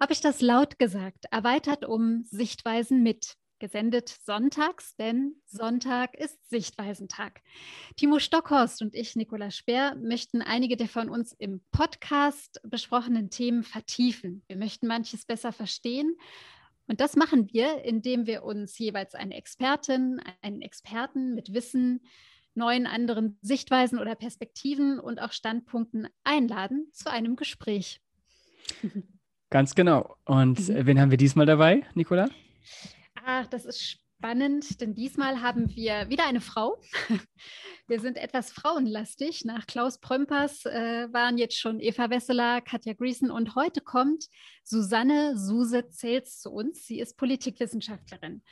Habe ich das laut gesagt? Erweitert um Sichtweisen mit. Gesendet sonntags, denn Sonntag ist Sichtweisentag. Timo Stockhorst und ich, Nicola Speer, möchten einige der von uns im Podcast besprochenen Themen vertiefen. Wir möchten manches besser verstehen. Und das machen wir, indem wir uns jeweils eine Expertin, einen Experten mit Wissen, neuen anderen Sichtweisen oder Perspektiven und auch Standpunkten einladen zu einem Gespräch. Ganz genau. Und mhm. wen haben wir diesmal dabei, Nicola? Ach, das ist spannend, denn diesmal haben wir wieder eine Frau. Wir sind etwas frauenlastig. Nach Klaus Prömpers äh, waren jetzt schon Eva Wesseler, Katja Griesen und heute kommt Susanne Suse Zels zu uns. Sie ist Politikwissenschaftlerin.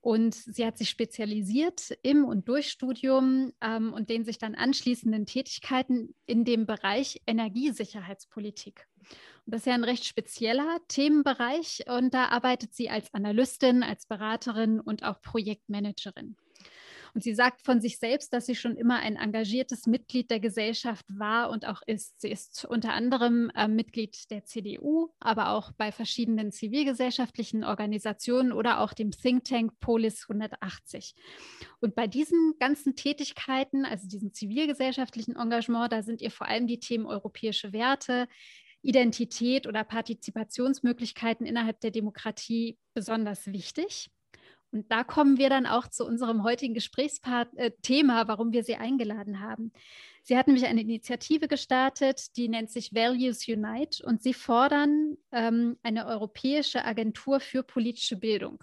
Und sie hat sich spezialisiert im und durch Studium ähm, und den sich dann anschließenden Tätigkeiten in dem Bereich Energiesicherheitspolitik. Das ist ja ein recht spezieller Themenbereich und da arbeitet sie als Analystin, als Beraterin und auch Projektmanagerin. Und sie sagt von sich selbst, dass sie schon immer ein engagiertes Mitglied der Gesellschaft war und auch ist. Sie ist unter anderem äh, Mitglied der CDU, aber auch bei verschiedenen zivilgesellschaftlichen Organisationen oder auch dem Think Tank Polis 180. Und bei diesen ganzen Tätigkeiten, also diesem zivilgesellschaftlichen Engagement, da sind ihr vor allem die Themen europäische Werte, Identität oder Partizipationsmöglichkeiten innerhalb der Demokratie besonders wichtig. Und da kommen wir dann auch zu unserem heutigen Gesprächsthema, äh, warum wir Sie eingeladen haben. Sie hat nämlich eine Initiative gestartet, die nennt sich Values Unite und Sie fordern ähm, eine europäische Agentur für politische Bildung.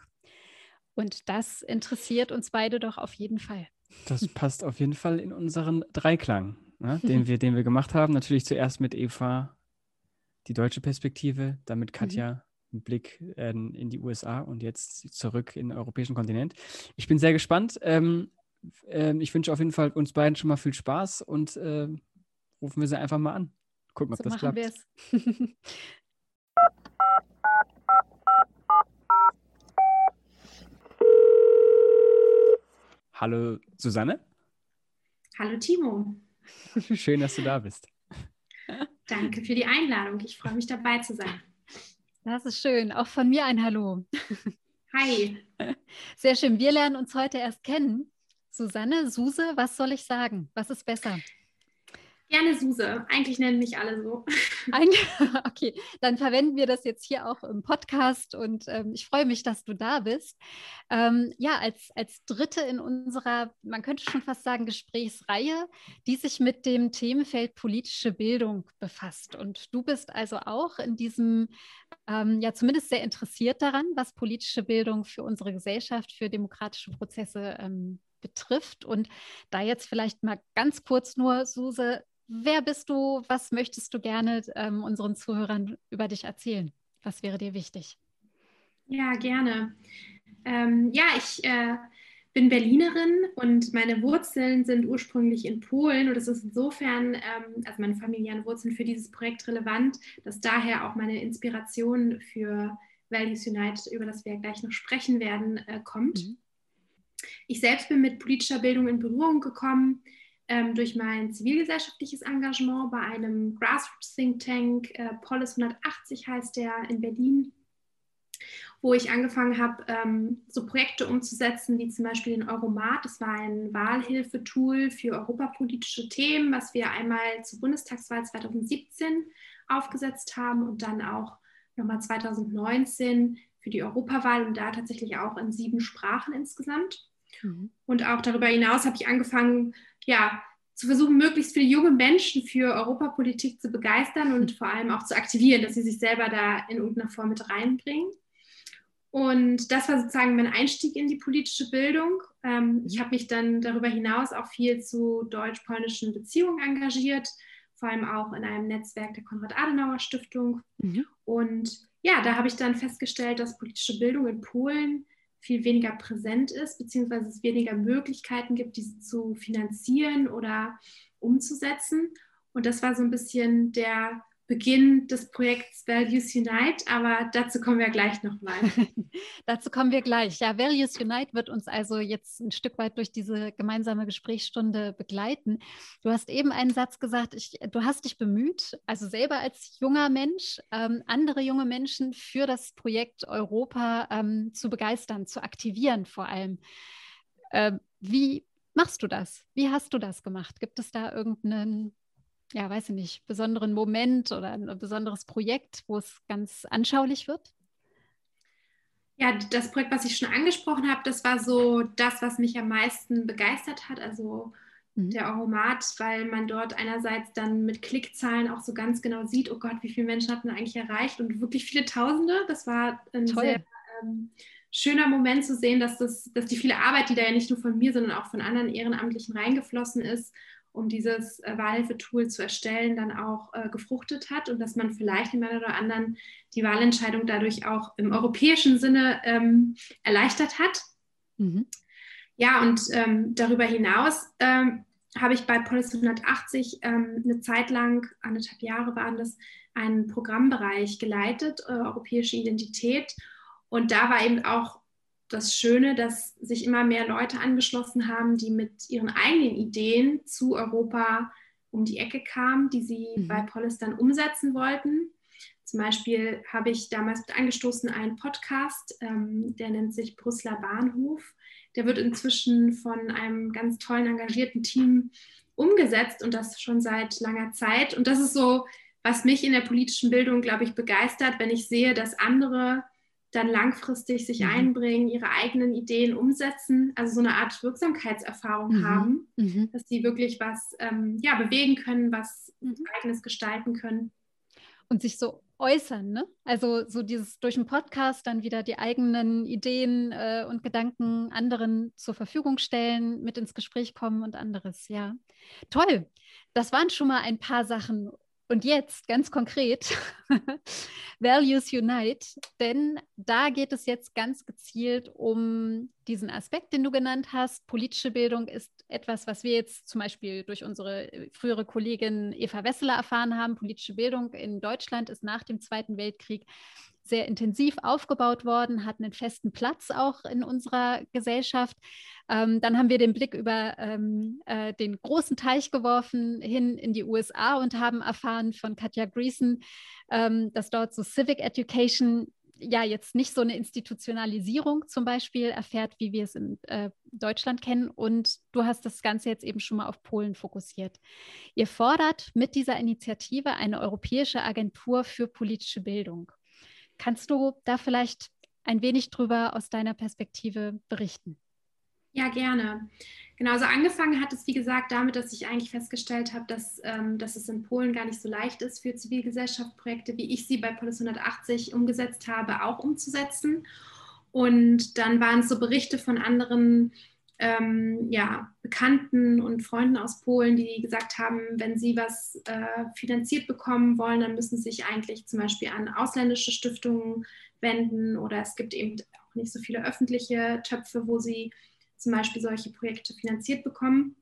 Und das interessiert uns beide doch auf jeden Fall. Das passt auf jeden Fall in unseren Dreiklang, ne, den, wir, den wir gemacht haben. Natürlich zuerst mit Eva die deutsche Perspektive, dann mit mhm. Katja mhm einen Blick äh, in die USA und jetzt zurück in den europäischen Kontinent. Ich bin sehr gespannt. Ähm, äh, ich wünsche auf jeden Fall uns beiden schon mal viel Spaß und äh, rufen wir sie einfach mal an. Gucken, ob so das klappt. Hallo Susanne. Hallo Timo. Schön, dass du da bist. Danke für die Einladung. Ich freue mich dabei zu sein. Das ist schön. Auch von mir ein Hallo. Hi. Sehr schön. Wir lernen uns heute erst kennen. Susanne, Suse, was soll ich sagen? Was ist besser? Gerne Suse. Eigentlich nennen mich alle so. okay, dann verwenden wir das jetzt hier auch im Podcast und ähm, ich freue mich, dass du da bist. Ähm, ja, als, als Dritte in unserer, man könnte schon fast sagen, Gesprächsreihe, die sich mit dem Themenfeld politische Bildung befasst. Und du bist also auch in diesem, ähm, ja, zumindest sehr interessiert daran, was politische Bildung für unsere Gesellschaft, für demokratische Prozesse ähm, betrifft. Und da jetzt vielleicht mal ganz kurz nur, Suse, Wer bist du? Was möchtest du gerne ähm, unseren Zuhörern über dich erzählen? Was wäre dir wichtig? Ja, gerne. Ähm, ja, ich äh, bin Berlinerin und meine Wurzeln sind ursprünglich in Polen und es ist insofern, ähm, also meine familiären Wurzeln für dieses Projekt relevant, dass daher auch meine Inspiration für Values Unite, über das wir gleich noch sprechen werden, äh, kommt. Mhm. Ich selbst bin mit politischer Bildung in Berührung gekommen ähm, durch mein zivilgesellschaftliches Engagement bei einem Grassroots Think Tank, äh, Polis 180 heißt der in Berlin, wo ich angefangen habe, ähm, so Projekte umzusetzen, wie zum Beispiel den Euromat. Das war ein Wahlhilfetool für europapolitische Themen, was wir einmal zur Bundestagswahl 2017 aufgesetzt haben und dann auch nochmal 2019 für die Europawahl und da tatsächlich auch in sieben Sprachen insgesamt. Mhm. Und auch darüber hinaus habe ich angefangen, ja, zu versuchen, möglichst viele junge Menschen für Europapolitik zu begeistern und vor allem auch zu aktivieren, dass sie sich selber da in irgendeiner Form mit reinbringen. Und das war sozusagen mein Einstieg in die politische Bildung. Ähm, ich habe mich dann darüber hinaus auch viel zu deutsch-polnischen Beziehungen engagiert, vor allem auch in einem Netzwerk der Konrad-Adenauer-Stiftung. Mhm. Und ja, da habe ich dann festgestellt, dass politische Bildung in Polen viel weniger präsent ist, beziehungsweise es weniger Möglichkeiten gibt, diese zu finanzieren oder umzusetzen. Und das war so ein bisschen der Beginn des Projekts Values Unite, aber dazu kommen wir gleich nochmal. dazu kommen wir gleich. Ja, Values Unite wird uns also jetzt ein Stück weit durch diese gemeinsame Gesprächsstunde begleiten. Du hast eben einen Satz gesagt, ich, du hast dich bemüht, also selber als junger Mensch, ähm, andere junge Menschen für das Projekt Europa ähm, zu begeistern, zu aktivieren vor allem. Ähm, wie machst du das? Wie hast du das gemacht? Gibt es da irgendeinen ja, weiß ich nicht, besonderen Moment oder ein besonderes Projekt, wo es ganz anschaulich wird? Ja, das Projekt, was ich schon angesprochen habe, das war so das, was mich am meisten begeistert hat. Also mhm. der Aromat, weil man dort einerseits dann mit Klickzahlen auch so ganz genau sieht, oh Gott, wie viele Menschen hatten eigentlich erreicht und wirklich viele Tausende. Das war ein Toll. sehr ähm, schöner Moment zu sehen, dass, das, dass die viele Arbeit, die da ja nicht nur von mir, sondern auch von anderen Ehrenamtlichen reingeflossen ist, um dieses äh, Wahlhilfetool zu erstellen, dann auch äh, gefruchtet hat und dass man vielleicht dem einen oder anderen die Wahlentscheidung dadurch auch im europäischen Sinne ähm, erleichtert hat. Mhm. Ja, und ähm, darüber hinaus ähm, habe ich bei Polis 180 ähm, eine Zeit lang, anderthalb Jahre waren das, einen Programmbereich geleitet, äh, europäische Identität. Und da war eben auch das Schöne, dass sich immer mehr Leute angeschlossen haben, die mit ihren eigenen Ideen zu Europa um die Ecke kamen, die sie mhm. bei Polis dann umsetzen wollten. Zum Beispiel habe ich damals mit angestoßen einen Podcast, ähm, der nennt sich Brüsseler Bahnhof. Der wird inzwischen von einem ganz tollen, engagierten Team umgesetzt und das schon seit langer Zeit. Und das ist so, was mich in der politischen Bildung, glaube ich, begeistert, wenn ich sehe, dass andere dann langfristig sich mhm. einbringen, ihre eigenen Ideen umsetzen, also so eine Art Wirksamkeitserfahrung mhm. haben, mhm. dass sie wirklich was ähm, ja, bewegen können, was mhm. eigenes gestalten können. Und sich so äußern, ne? Also so dieses durch den Podcast dann wieder die eigenen Ideen äh, und Gedanken anderen zur Verfügung stellen, mit ins Gespräch kommen und anderes, ja. Toll. Das waren schon mal ein paar Sachen. Und jetzt ganz konkret, Values Unite, denn da geht es jetzt ganz gezielt um diesen Aspekt, den du genannt hast. Politische Bildung ist etwas, was wir jetzt zum Beispiel durch unsere frühere Kollegin Eva Wesseler erfahren haben. Politische Bildung in Deutschland ist nach dem Zweiten Weltkrieg sehr intensiv aufgebaut worden, hat einen festen Platz auch in unserer Gesellschaft. Ähm, dann haben wir den Blick über ähm, äh, den großen Teich geworfen hin in die USA und haben erfahren von Katja Greason, ähm, dass dort so Civic Education ja jetzt nicht so eine Institutionalisierung zum Beispiel erfährt, wie wir es in äh, Deutschland kennen. Und du hast das Ganze jetzt eben schon mal auf Polen fokussiert. Ihr fordert mit dieser Initiative eine europäische Agentur für politische Bildung. Kannst du da vielleicht ein wenig drüber aus deiner Perspektive berichten? Ja, gerne. Genau, also angefangen hat es, wie gesagt, damit, dass ich eigentlich festgestellt habe, dass, ähm, dass es in Polen gar nicht so leicht ist, für Zivilgesellschaftsprojekte, wie ich sie bei Polis 180 umgesetzt habe, auch umzusetzen. Und dann waren es so Berichte von anderen ähm, ja, Bekannten und Freunden aus Polen, die gesagt haben, wenn sie was äh, finanziert bekommen wollen, dann müssen sie sich eigentlich zum Beispiel an ausländische Stiftungen wenden oder es gibt eben auch nicht so viele öffentliche Töpfe, wo sie zum Beispiel solche Projekte finanziert bekommen.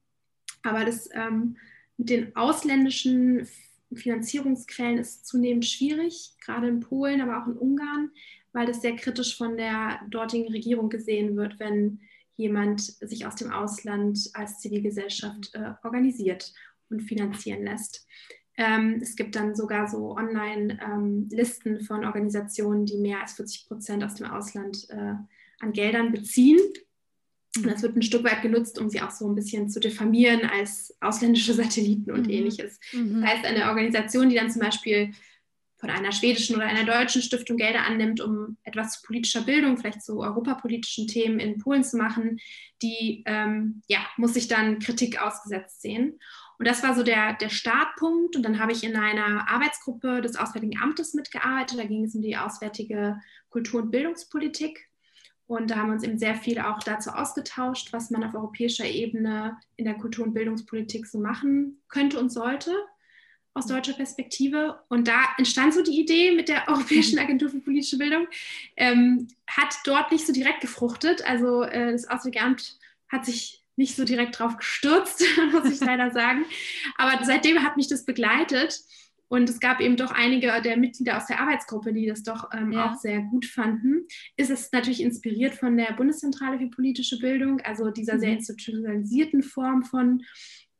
Aber das ähm, mit den ausländischen Finanzierungsquellen ist zunehmend schwierig, gerade in Polen, aber auch in Ungarn, weil das sehr kritisch von der dortigen Regierung gesehen wird, wenn jemand sich aus dem Ausland als Zivilgesellschaft äh, organisiert und finanzieren lässt. Ähm, es gibt dann sogar so Online-Listen ähm, von Organisationen, die mehr als 40 Prozent aus dem Ausland äh, an Geldern beziehen. Und das wird ein Stück weit genutzt, um sie auch so ein bisschen zu diffamieren als ausländische Satelliten und mhm. ähnliches. Mhm. Das heißt, eine Organisation, die dann zum Beispiel von einer schwedischen oder einer deutschen Stiftung Gelder annimmt, um etwas zu politischer Bildung, vielleicht zu europapolitischen Themen in Polen zu machen, die ähm, ja, muss sich dann Kritik ausgesetzt sehen. Und das war so der, der Startpunkt. Und dann habe ich in einer Arbeitsgruppe des Auswärtigen Amtes mitgearbeitet. Da ging es um die auswärtige Kultur- und Bildungspolitik. Und da haben wir uns eben sehr viel auch dazu ausgetauscht, was man auf europäischer Ebene in der Kultur- und Bildungspolitik so machen könnte und sollte aus deutscher Perspektive. Und da entstand so die Idee mit der Europäischen. Agentur für politische Bildung. Ähm, hat dort nicht so direkt gefruchtet. Also äh, das Auswärtige Amt hat sich nicht so direkt drauf gestürzt, muss ich leider sagen. Aber seitdem hat mich das begleitet. Und es gab eben doch einige der Mitglieder aus der Arbeitsgruppe, die das doch ähm, ja. auch sehr gut fanden. Ist es natürlich inspiriert von der Bundeszentrale für politische Bildung, also dieser mhm. sehr institutionalisierten Form von,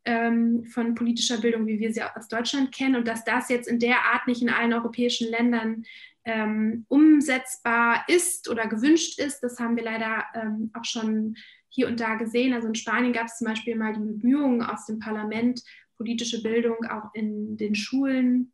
ähm, von politischer Bildung, wie wir sie aus Deutschland kennen. Und dass das jetzt in der Art nicht in allen europäischen Ländern ähm, umsetzbar ist oder gewünscht ist, das haben wir leider ähm, auch schon hier und da gesehen. Also in Spanien gab es zum Beispiel mal die Bemühungen aus dem Parlament, politische Bildung auch in den Schulen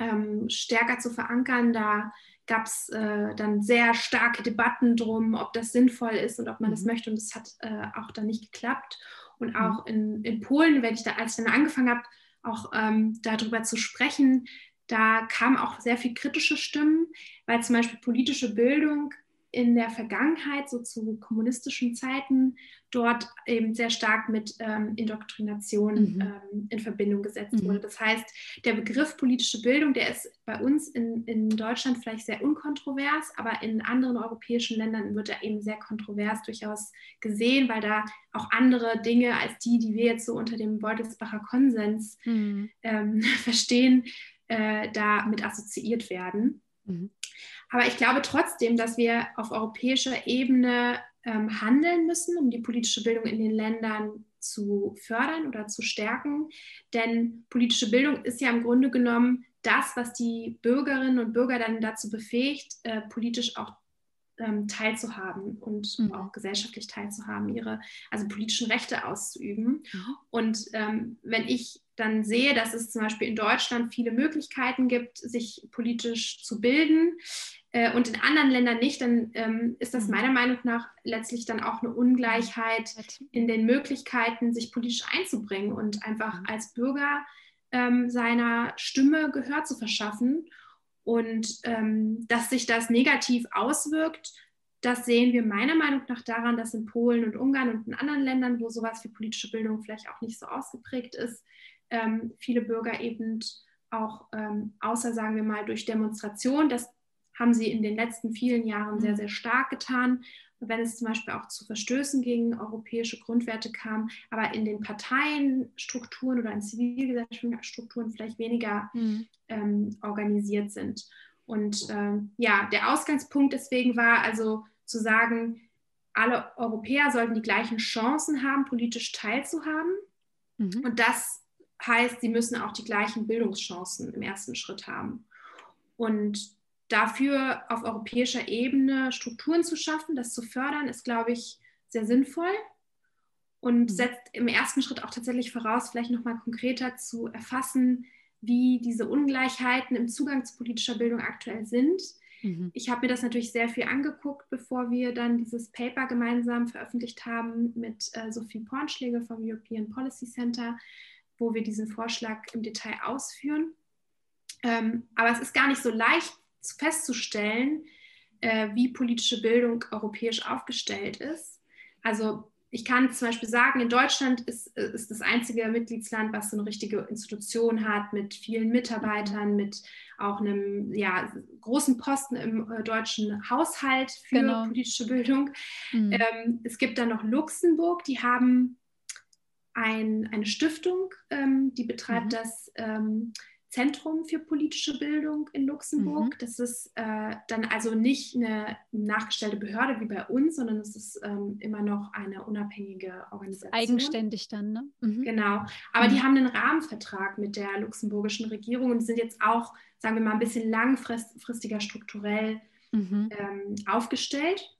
ähm, stärker zu verankern. Da gab es äh, dann sehr starke Debatten drum, ob das sinnvoll ist und ob man mhm. das möchte. Und das hat äh, auch dann nicht geklappt. Und mhm. auch in, in Polen, wenn ich da, als ich dann angefangen habe, auch ähm, darüber zu sprechen, da kamen auch sehr viel kritische Stimmen, weil zum Beispiel politische Bildung in der Vergangenheit, so zu kommunistischen Zeiten, dort eben sehr stark mit ähm, Indoktrination mhm. ähm, in Verbindung gesetzt mhm. wurde. Das heißt, der Begriff politische Bildung, der ist bei uns in, in Deutschland vielleicht sehr unkontrovers, aber in anderen europäischen Ländern wird er eben sehr kontrovers durchaus gesehen, weil da auch andere Dinge als die, die wir jetzt so unter dem Beutelsbacher Konsens mhm. ähm, verstehen, äh, da mit assoziiert werden. Mhm. Aber ich glaube trotzdem, dass wir auf europäischer Ebene ähm, handeln müssen, um die politische Bildung in den Ländern zu fördern oder zu stärken. Denn politische Bildung ist ja im Grunde genommen das, was die Bürgerinnen und Bürger dann dazu befähigt, äh, politisch auch ähm, teilzuhaben und mhm. auch gesellschaftlich teilzuhaben, ihre also politischen Rechte auszuüben. Mhm. Und ähm, wenn ich dann sehe, dass es zum Beispiel in Deutschland viele Möglichkeiten gibt, sich politisch zu bilden äh, und in anderen Ländern nicht, dann ähm, ist das mhm. meiner Meinung nach letztlich dann auch eine Ungleichheit in den Möglichkeiten, sich politisch einzubringen und einfach mhm. als Bürger ähm, seiner Stimme Gehör zu verschaffen. Und ähm, dass sich das negativ auswirkt, das sehen wir meiner Meinung nach daran, dass in Polen und Ungarn und in anderen Ländern, wo sowas wie politische Bildung vielleicht auch nicht so ausgeprägt ist, ähm, viele Bürger eben auch ähm, außer, sagen wir mal, durch Demonstration, das haben sie in den letzten vielen Jahren sehr, mhm. sehr stark getan, wenn es zum Beispiel auch zu Verstößen gegen europäische Grundwerte kam, aber in den Parteienstrukturen oder in zivilgesellschaftlichen Strukturen vielleicht weniger mhm. ähm, organisiert sind. Und ähm, ja, der Ausgangspunkt deswegen war also zu sagen, alle Europäer sollten die gleichen Chancen haben, politisch teilzuhaben. Mhm. Und das heißt, sie müssen auch die gleichen Bildungschancen im ersten Schritt haben. Und dafür auf europäischer Ebene Strukturen zu schaffen, das zu fördern, ist, glaube ich, sehr sinnvoll und mhm. setzt im ersten Schritt auch tatsächlich voraus, vielleicht nochmal konkreter zu erfassen, wie diese Ungleichheiten im Zugang zu politischer Bildung aktuell sind. Mhm. Ich habe mir das natürlich sehr viel angeguckt, bevor wir dann dieses Paper gemeinsam veröffentlicht haben mit äh, Sophie Pornschläge vom European Policy Center wo wir diesen Vorschlag im Detail ausführen. Ähm, aber es ist gar nicht so leicht festzustellen, äh, wie politische Bildung europäisch aufgestellt ist. Also ich kann zum Beispiel sagen, in Deutschland ist, ist das einzige Mitgliedsland, was so eine richtige Institution hat mit vielen Mitarbeitern, mit auch einem ja, großen Posten im äh, deutschen Haushalt für genau. politische Bildung. Mhm. Ähm, es gibt dann noch Luxemburg, die haben ein, eine Stiftung, ähm, die betreibt mhm. das ähm, Zentrum für politische Bildung in Luxemburg. Mhm. Das ist äh, dann also nicht eine nachgestellte Behörde wie bei uns, sondern es ist ähm, immer noch eine unabhängige Organisation. Eigenständig dann, ne? Mhm. Genau. Aber die mhm. haben einen Rahmenvertrag mit der luxemburgischen Regierung und sind jetzt auch, sagen wir mal, ein bisschen langfristiger strukturell mhm. ähm, aufgestellt.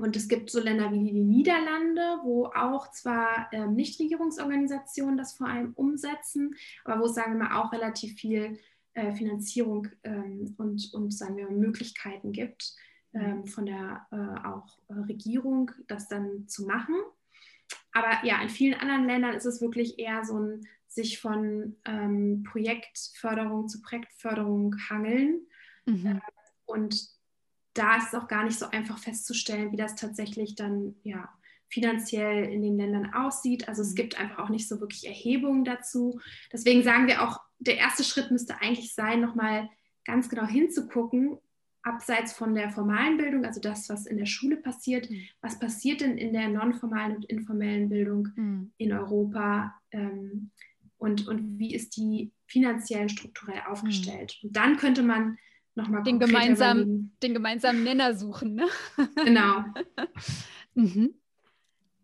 Und es gibt so Länder wie die Niederlande, wo auch zwar ähm, Nichtregierungsorganisationen das vor allem umsetzen, aber wo es, sagen wir mal, auch relativ viel äh, Finanzierung ähm, und, und, sagen wir mal, Möglichkeiten gibt, ähm, von der äh, auch äh, Regierung das dann zu machen. Aber ja, in vielen anderen Ländern ist es wirklich eher so ein sich von ähm, Projektförderung zu Projektförderung hangeln. Mhm. Äh, und da ist es auch gar nicht so einfach festzustellen, wie das tatsächlich dann ja, finanziell in den Ländern aussieht. Also es mhm. gibt einfach auch nicht so wirklich Erhebungen dazu. Deswegen sagen wir auch, der erste Schritt müsste eigentlich sein, nochmal ganz genau hinzugucken, abseits von der formalen Bildung, also das, was in der Schule passiert, mhm. was passiert denn in der nonformalen und informellen Bildung mhm. in Europa? Ähm, und, und wie ist die finanziell strukturell aufgestellt. Mhm. Und dann könnte man nochmal den, gemeinsam, den gemeinsamen Nenner suchen. Ne? Genau. mhm.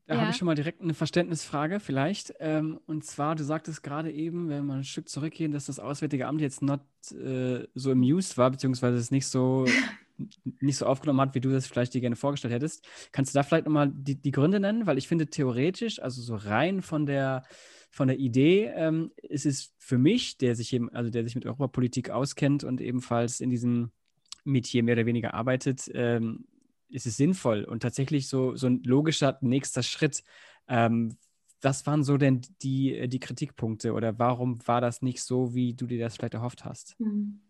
Da ja. habe ich schon mal direkt eine Verständnisfrage vielleicht. Ähm, und zwar, du sagtest gerade eben, wenn wir ein Stück zurückgehen, dass das Auswärtige Amt jetzt not äh, so amused war, beziehungsweise es nicht so, nicht so aufgenommen hat, wie du das vielleicht dir gerne vorgestellt hättest. Kannst du da vielleicht nochmal die, die Gründe nennen? Weil ich finde theoretisch, also so rein von der von der Idee ähm, ist es für mich, der sich eben, also der sich mit Europapolitik auskennt und ebenfalls in diesem Metier mehr oder weniger arbeitet, ähm, ist es sinnvoll und tatsächlich so, so ein logischer nächster Schritt. Ähm, was waren so denn die, die Kritikpunkte oder warum war das nicht so, wie du dir das vielleicht erhofft hast? Hm.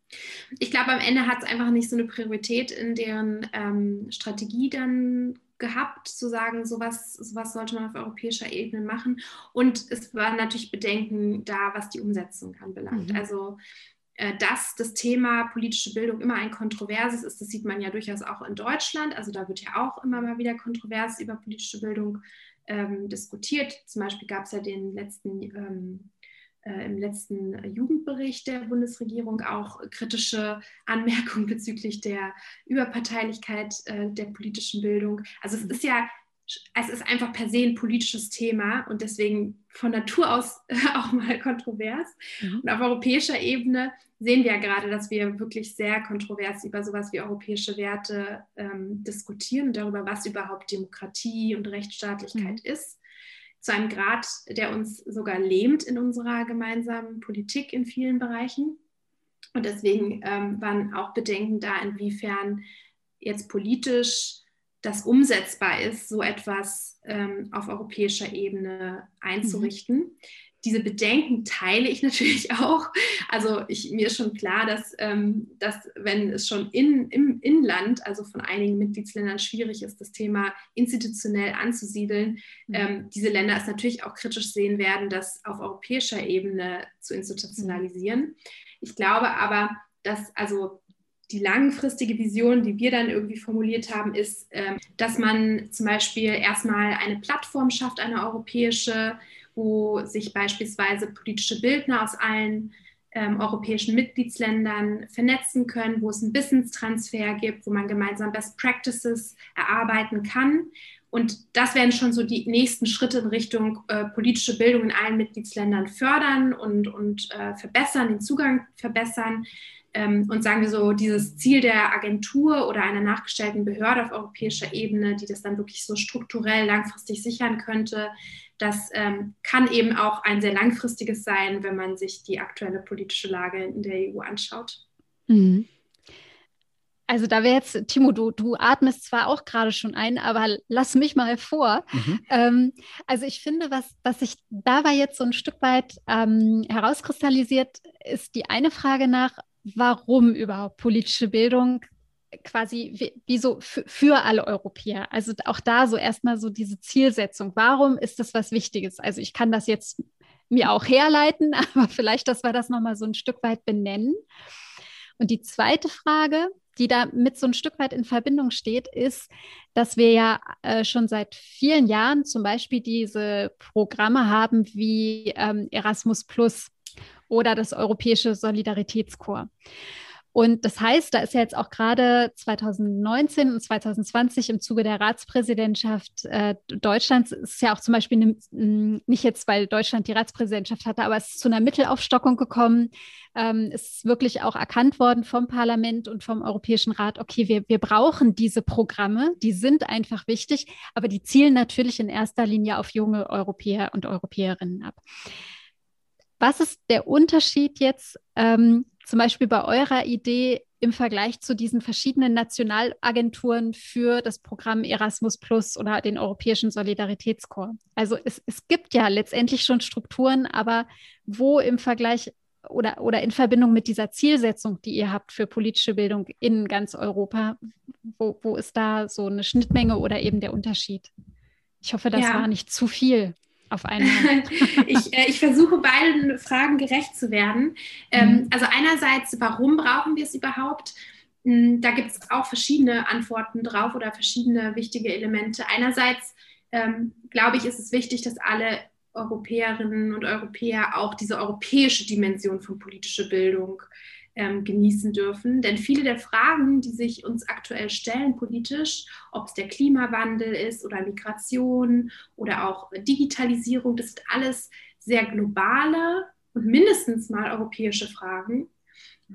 Ich glaube, am Ende hat es einfach nicht so eine Priorität in deren ähm, Strategie dann gehabt, zu sagen, sowas, sowas sollte man auf europäischer Ebene machen. Und es waren natürlich Bedenken da, was die Umsetzung anbelangt. Mhm. Also äh, dass das Thema politische Bildung immer ein kontroverses ist, das sieht man ja durchaus auch in Deutschland. Also da wird ja auch immer mal wieder kontrovers über politische Bildung ähm, diskutiert. Zum Beispiel gab es ja den letzten ähm, äh, im letzten Jugendbericht der Bundesregierung auch kritische Anmerkungen bezüglich der Überparteilichkeit äh, der politischen Bildung. Also es ist ja, es ist einfach per se ein politisches Thema und deswegen von Natur aus auch mal kontrovers. Mhm. Und auf europäischer Ebene sehen wir ja gerade, dass wir wirklich sehr kontrovers über sowas wie europäische Werte ähm, diskutieren, darüber, was überhaupt Demokratie und Rechtsstaatlichkeit mhm. ist zu einem Grad, der uns sogar lähmt in unserer gemeinsamen Politik in vielen Bereichen. Und deswegen ähm, waren auch Bedenken da, inwiefern jetzt politisch das umsetzbar ist, so etwas ähm, auf europäischer Ebene einzurichten. Mhm diese Bedenken teile ich natürlich auch. Also ich, mir ist schon klar, dass, ähm, dass wenn es schon in, im Inland, also von einigen Mitgliedsländern schwierig ist, das Thema institutionell anzusiedeln, mhm. ähm, diese Länder es natürlich auch kritisch sehen werden, das auf europäischer Ebene zu institutionalisieren. Ich glaube aber, dass also die langfristige Vision, die wir dann irgendwie formuliert haben, ist, ähm, dass man zum Beispiel erstmal eine Plattform schafft, eine europäische, wo sich beispielsweise politische Bildner aus allen ähm, europäischen Mitgliedsländern vernetzen können, wo es einen Wissenstransfer gibt, wo man gemeinsam Best Practices erarbeiten kann. Und das werden schon so die nächsten Schritte in Richtung äh, politische Bildung in allen Mitgliedsländern fördern und, und äh, verbessern, den Zugang verbessern. Ähm, und sagen wir so, dieses Ziel der Agentur oder einer nachgestellten Behörde auf europäischer Ebene, die das dann wirklich so strukturell langfristig sichern könnte, das ähm, kann eben auch ein sehr langfristiges sein, wenn man sich die aktuelle politische Lage in der EU anschaut. Mhm. Also da wäre jetzt, Timo, du, du atmest zwar auch gerade schon ein, aber lass mich mal vor. Mhm. Ähm, also ich finde, was, was sich dabei jetzt so ein Stück weit ähm, herauskristallisiert, ist die eine Frage nach, warum überhaupt politische Bildung quasi wie, so für, alle Europäer. Also auch da so erstmal so diese Zielsetzung. Warum ist das was Wichtiges? Also ich kann das jetzt mir auch herleiten, aber vielleicht, dass wir das nochmal so ein Stück weit benennen. Und die zweite Frage, die da mit so ein Stück weit in Verbindung steht, ist, dass wir ja äh, schon seit vielen Jahren zum Beispiel diese Programme haben wie ähm, Erasmus Plus oder das Europäische Solidaritätskorps. Und das heißt, da ist ja jetzt auch gerade 2019 und 2020 im Zuge der Ratspräsidentschaft äh, Deutschlands, ist ja auch zum Beispiel eine, nicht jetzt, weil Deutschland die Ratspräsidentschaft hatte, aber es ist zu einer Mittelaufstockung gekommen. Ähm, ist wirklich auch erkannt worden vom Parlament und vom Europäischen Rat, okay, wir, wir brauchen diese Programme, die sind einfach wichtig, aber die zielen natürlich in erster Linie auf junge Europäer und Europäerinnen ab. Was ist der Unterschied jetzt ähm, zum Beispiel bei eurer Idee im Vergleich zu diesen verschiedenen Nationalagenturen für das Programm Erasmus Plus oder den Europäischen Solidaritätskorps? Also es, es gibt ja letztendlich schon Strukturen, aber wo im Vergleich oder, oder in Verbindung mit dieser Zielsetzung, die ihr habt für politische Bildung in ganz Europa, wo, wo ist da so eine Schnittmenge oder eben der Unterschied? Ich hoffe, das ja. war nicht zu viel auf einmal? ich, äh, ich versuche beiden Fragen gerecht zu werden. Ähm, mhm. Also einerseits, warum brauchen wir es überhaupt? Hm, da gibt es auch verschiedene Antworten drauf oder verschiedene wichtige Elemente. Einerseits ähm, glaube ich, ist es wichtig, dass alle Europäerinnen und Europäer auch diese europäische Dimension von politischer Bildung ähm, genießen dürfen. Denn viele der Fragen, die sich uns aktuell stellen politisch, ob es der Klimawandel ist oder Migration oder auch Digitalisierung, das sind alles sehr globale und mindestens mal europäische Fragen.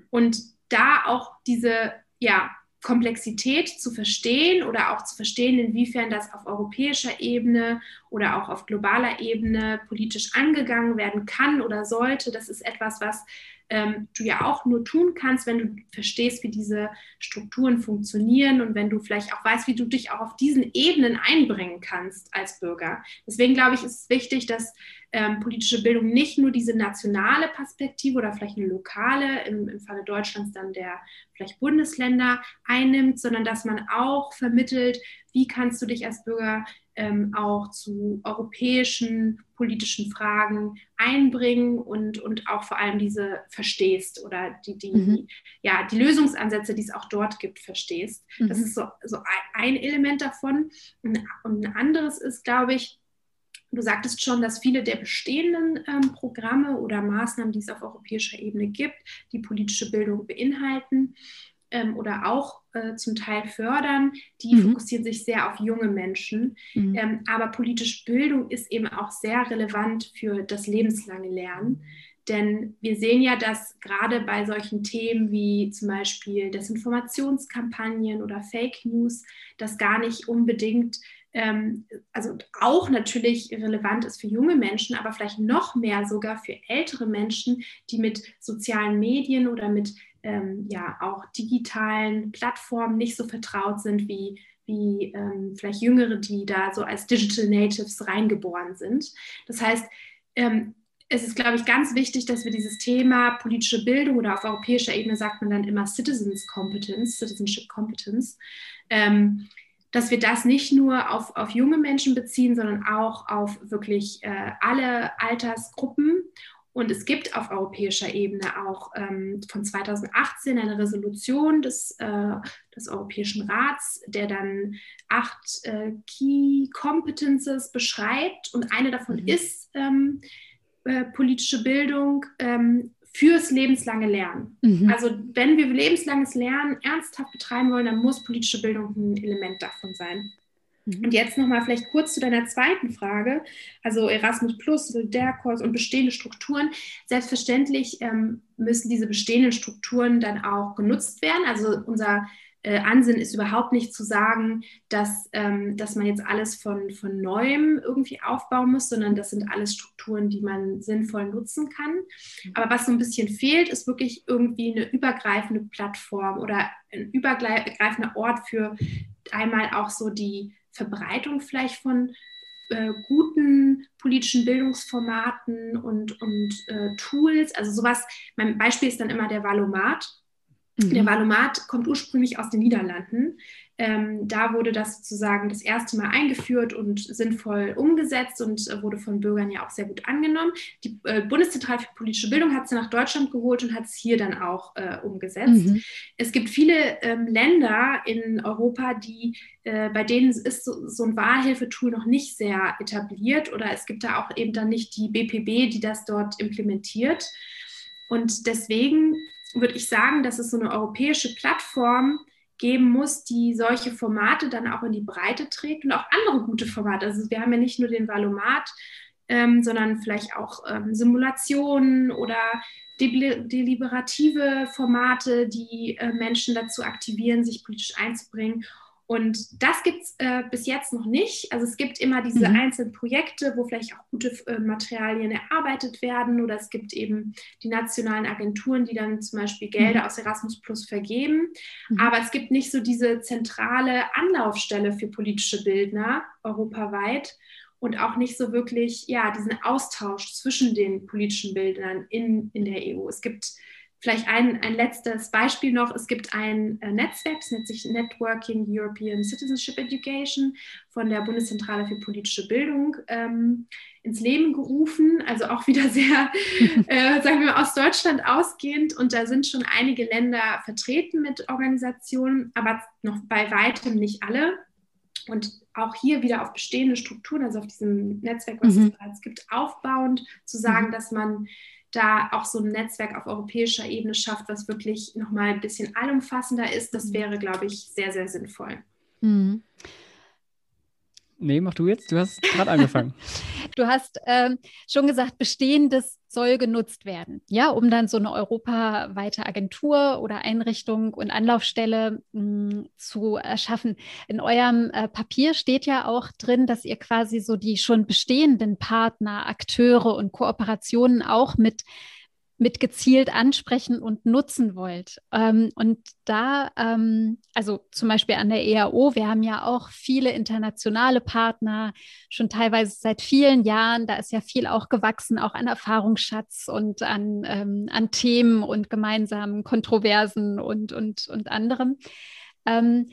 Und da auch diese ja, Komplexität zu verstehen oder auch zu verstehen, inwiefern das auf europäischer Ebene oder auch auf globaler Ebene politisch angegangen werden kann oder sollte, das ist etwas, was ähm, du ja auch nur tun kannst, wenn du verstehst, wie diese Strukturen funktionieren und wenn du vielleicht auch weißt, wie du dich auch auf diesen Ebenen einbringen kannst als Bürger. Deswegen glaube ich, ist es wichtig, dass ähm, politische Bildung nicht nur diese nationale Perspektive oder vielleicht eine lokale, im, im Falle Deutschlands dann der vielleicht Bundesländer einnimmt, sondern dass man auch vermittelt, wie kannst du dich als Bürger ähm, auch zu europäischen politischen Fragen einbringen und, und auch vor allem diese verstehst oder die, die, mhm. ja, die Lösungsansätze, die es auch dort gibt, verstehst. Mhm. Das ist so, so ein Element davon. Und ein anderes ist, glaube ich, Du sagtest schon, dass viele der bestehenden ähm, Programme oder Maßnahmen, die es auf europäischer Ebene gibt, die politische Bildung beinhalten ähm, oder auch äh, zum Teil fördern, die mhm. fokussieren sich sehr auf junge Menschen. Mhm. Ähm, aber politische Bildung ist eben auch sehr relevant für das lebenslange Lernen. Denn wir sehen ja, dass gerade bei solchen Themen wie zum Beispiel Desinformationskampagnen oder Fake News das gar nicht unbedingt ähm, also auch natürlich relevant ist für junge Menschen, aber vielleicht noch mehr sogar für ältere Menschen, die mit sozialen Medien oder mit ähm, ja auch digitalen Plattformen nicht so vertraut sind wie wie ähm, vielleicht Jüngere, die da so als Digital Natives reingeboren sind. Das heißt, ähm, es ist, glaube ich, ganz wichtig, dass wir dieses Thema politische Bildung oder auf europäischer Ebene sagt man dann immer Citizens Competence, Citizenship Competence, ähm, dass wir das nicht nur auf, auf junge Menschen beziehen, sondern auch auf wirklich äh, alle Altersgruppen. Und es gibt auf europäischer Ebene auch ähm, von 2018 eine Resolution des, äh, des Europäischen Rats, der dann acht äh, Key Competences beschreibt. Und eine davon mhm. ist ähm, äh, politische Bildung, ähm, fürs lebenslange Lernen. Mhm. Also wenn wir lebenslanges Lernen ernsthaft betreiben wollen, dann muss politische Bildung ein Element davon sein. Mhm. Und jetzt nochmal vielleicht kurz zu deiner zweiten Frage. Also Erasmus Plus, DERCOS und bestehende Strukturen. Selbstverständlich ähm, müssen diese bestehenden Strukturen dann auch genutzt werden. Also unser äh, Ansinn ist überhaupt nicht zu sagen, dass, ähm, dass man jetzt alles von, von neuem irgendwie aufbauen muss, sondern das sind alles Strukturen, die man sinnvoll nutzen kann. Mhm. Aber was so ein bisschen fehlt, ist wirklich irgendwie eine übergreifende Plattform oder ein übergreifender Ort für einmal auch so die Verbreitung vielleicht von äh, guten politischen Bildungsformaten und, und äh, Tools. Also sowas, mein Beispiel ist dann immer der Valomat. Mhm. Der Valomat kommt ursprünglich aus den Niederlanden. Ähm, da wurde das sozusagen das erste Mal eingeführt und sinnvoll umgesetzt und äh, wurde von Bürgern ja auch sehr gut angenommen. Die äh, Bundeszentrale für politische Bildung hat es nach Deutschland geholt und hat es hier dann auch äh, umgesetzt. Mhm. Es gibt viele ähm, Länder in Europa, die äh, bei denen ist so, so ein Wahlhilfetool noch nicht sehr etabliert oder es gibt da auch eben dann nicht die BPB, die das dort implementiert. Und deswegen würde ich sagen, dass es so eine europäische Plattform geben muss, die solche Formate dann auch in die Breite trägt und auch andere gute Formate. Also wir haben ja nicht nur den Valomat, ähm, sondern vielleicht auch ähm, Simulationen oder deliberative Formate, die äh, Menschen dazu aktivieren, sich politisch einzubringen. Und das gibt es äh, bis jetzt noch nicht. Also es gibt immer diese mhm. einzelnen Projekte, wo vielleicht auch gute äh, Materialien erarbeitet werden oder es gibt eben die nationalen Agenturen, die dann zum Beispiel Gelder mhm. aus Erasmus Plus vergeben. Mhm. Aber es gibt nicht so diese zentrale Anlaufstelle für politische Bildner europaweit und auch nicht so wirklich ja, diesen Austausch zwischen den politischen Bildnern in, in der EU. Es gibt Vielleicht ein, ein letztes Beispiel noch. Es gibt ein äh, Netzwerk, das nennt sich Networking European Citizenship Education von der Bundeszentrale für politische Bildung ähm, ins Leben gerufen. Also auch wieder sehr, äh, sagen wir mal, aus Deutschland ausgehend. Und da sind schon einige Länder vertreten mit Organisationen, aber noch bei weitem nicht alle. und auch hier wieder auf bestehende Strukturen, also auf diesem Netzwerk, was mhm. es bereits gibt, aufbauend zu sagen, mhm. dass man da auch so ein Netzwerk auf europäischer Ebene schafft, was wirklich nochmal ein bisschen allumfassender ist, das mhm. wäre, glaube ich, sehr, sehr sinnvoll. Mhm. Nee, mach du jetzt. Du hast gerade angefangen. du hast ähm, schon gesagt, Bestehendes soll genutzt werden, ja, um dann so eine europaweite Agentur oder Einrichtung und Anlaufstelle mh, hm, zu erschaffen. In eurem äh, Papier steht ja auch drin, dass ihr quasi so die schon bestehenden Partner, Akteure und Kooperationen auch mit mit gezielt ansprechen und nutzen wollt. Ähm, und da, ähm, also zum Beispiel an der EAO, wir haben ja auch viele internationale Partner, schon teilweise seit vielen Jahren. Da ist ja viel auch gewachsen, auch an Erfahrungsschatz und an, ähm, an Themen und gemeinsamen Kontroversen und, und, und anderem. Ähm,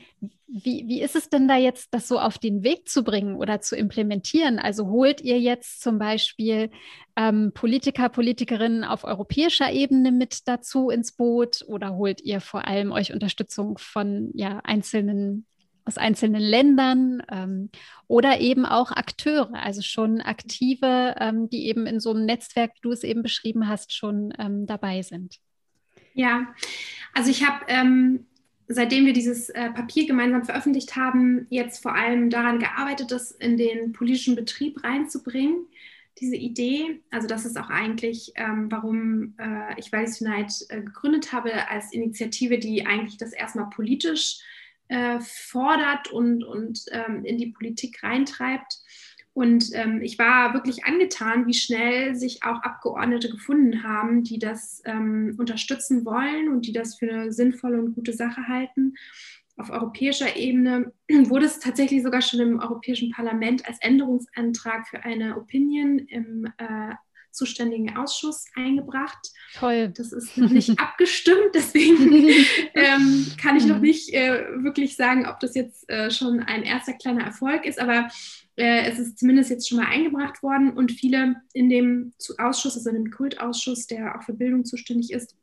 wie, wie ist es denn da jetzt, das so auf den Weg zu bringen oder zu implementieren? Also holt ihr jetzt zum Beispiel ähm, Politiker, Politikerinnen auf europäischer Ebene mit dazu ins Boot oder holt ihr vor allem euch Unterstützung von ja, einzelnen aus einzelnen Ländern ähm, oder eben auch Akteure, also schon aktive, ähm, die eben in so einem Netzwerk, wie du es eben beschrieben hast, schon ähm, dabei sind. Ja, also ich habe ähm, seitdem wir dieses äh, Papier gemeinsam veröffentlicht haben, jetzt vor allem daran gearbeitet, das in den politischen Betrieb reinzubringen, diese Idee. Also das ist auch eigentlich, ähm, warum äh, ich Values Unite äh, gegründet habe, als Initiative, die eigentlich das erstmal politisch äh, fordert und, und ähm, in die Politik reintreibt. Und ähm, ich war wirklich angetan, wie schnell sich auch Abgeordnete gefunden haben, die das ähm, unterstützen wollen und die das für eine sinnvolle und gute Sache halten. Auf europäischer Ebene wurde es tatsächlich sogar schon im Europäischen Parlament als Änderungsantrag für eine Opinion im äh, zuständigen Ausschuss eingebracht. Toll. Das ist noch nicht abgestimmt, deswegen ähm, kann ich noch mhm. nicht äh, wirklich sagen, ob das jetzt äh, schon ein erster kleiner Erfolg ist, aber äh, es ist zumindest jetzt schon mal eingebracht worden und viele in dem Ausschuss, also in dem Kultausschuss, der auch für Bildung zuständig ist,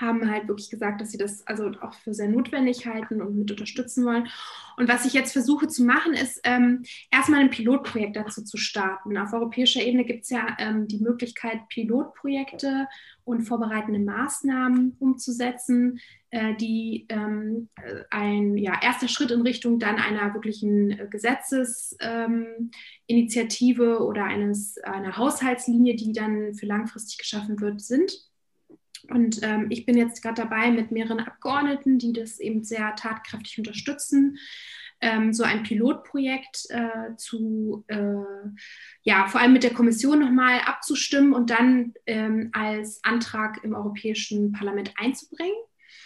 haben halt wirklich gesagt, dass sie das also auch für sehr notwendig halten und mit unterstützen wollen. Und was ich jetzt versuche zu machen, ist ähm, erstmal ein Pilotprojekt dazu zu starten. Auf europäischer Ebene gibt es ja ähm, die Möglichkeit, Pilotprojekte und vorbereitende Maßnahmen umzusetzen, äh, die ähm, ein ja, erster Schritt in Richtung dann einer wirklichen Gesetzesinitiative ähm, oder eines, einer Haushaltslinie, die dann für langfristig geschaffen wird, sind. Und ähm, ich bin jetzt gerade dabei mit mehreren Abgeordneten, die das eben sehr tatkräftig unterstützen, ähm, so ein Pilotprojekt äh, zu, äh, ja, vor allem mit der Kommission nochmal abzustimmen und dann ähm, als Antrag im Europäischen Parlament einzubringen.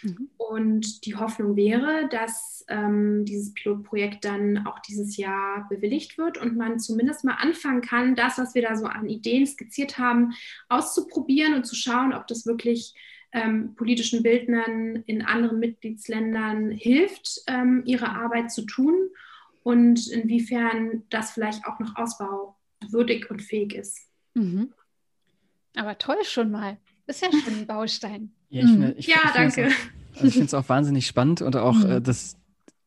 Mhm. Und die Hoffnung wäre, dass ähm, dieses Pilotprojekt dann auch dieses Jahr bewilligt wird und man zumindest mal anfangen kann, das, was wir da so an Ideen skizziert haben, auszuprobieren und zu schauen, ob das wirklich ähm, politischen Bildnern in anderen Mitgliedsländern hilft, ähm, ihre Arbeit zu tun und inwiefern das vielleicht auch noch ausbauwürdig und fähig ist. Mhm. Aber toll schon mal. Ist ja schon ein Baustein. Ja, ich, mhm. ich, ja ich danke. Auch, also ich finde es auch wahnsinnig spannend und auch mhm. äh, das,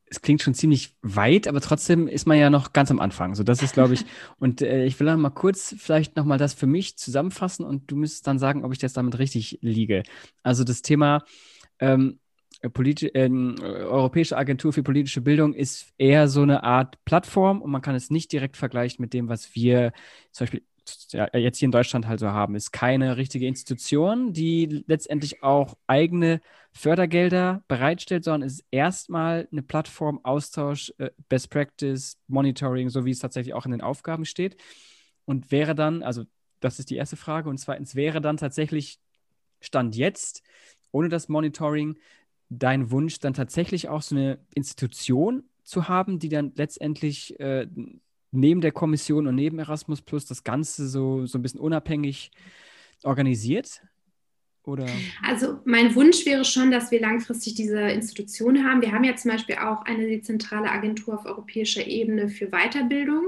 es klingt schon ziemlich weit, aber trotzdem ist man ja noch ganz am Anfang. So, das ist, glaube ich, und äh, ich will dann mal kurz vielleicht nochmal das für mich zusammenfassen und du müsstest dann sagen, ob ich das damit richtig liege. Also das Thema ähm, Politi äh, Europäische Agentur für politische Bildung ist eher so eine Art Plattform und man kann es nicht direkt vergleichen mit dem, was wir zum Beispiel ja, jetzt hier in Deutschland halt so haben, ist keine richtige Institution, die letztendlich auch eigene Fördergelder bereitstellt, sondern ist erstmal eine Plattform, Austausch, äh, Best Practice, Monitoring, so wie es tatsächlich auch in den Aufgaben steht. Und wäre dann, also das ist die erste Frage, und zweitens wäre dann tatsächlich Stand jetzt, ohne das Monitoring, dein Wunsch, dann tatsächlich auch so eine Institution zu haben, die dann letztendlich äh, neben der Kommission und neben Erasmus Plus das Ganze so, so ein bisschen unabhängig organisiert? Oder? Also mein Wunsch wäre schon, dass wir langfristig diese Institution haben. Wir haben ja zum Beispiel auch eine dezentrale Agentur auf europäischer Ebene für Weiterbildung.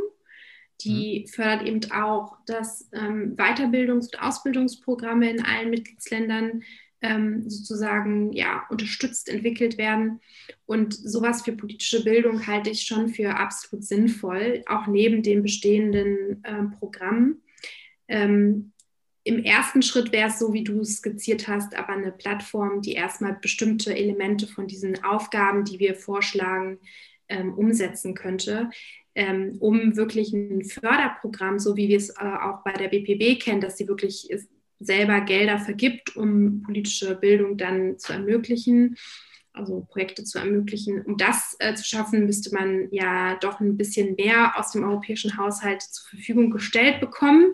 Die mhm. fördert eben auch, dass ähm, Weiterbildungs- und Ausbildungsprogramme in allen Mitgliedsländern ähm, sozusagen ja, unterstützt, entwickelt werden. Und sowas für politische Bildung halte ich schon für absolut sinnvoll, auch neben den bestehenden äh, Programmen. Ähm, Im ersten Schritt wäre es so, wie du es skizziert hast, aber eine Plattform, die erstmal bestimmte Elemente von diesen Aufgaben, die wir vorschlagen, ähm, umsetzen könnte ähm, um wirklich ein Förderprogramm, so wie wir es äh, auch bei der BPB kennen, dass sie wirklich selber Gelder vergibt, um politische Bildung dann zu ermöglichen, also Projekte zu ermöglichen. Um das äh, zu schaffen, müsste man ja doch ein bisschen mehr aus dem europäischen Haushalt zur Verfügung gestellt bekommen.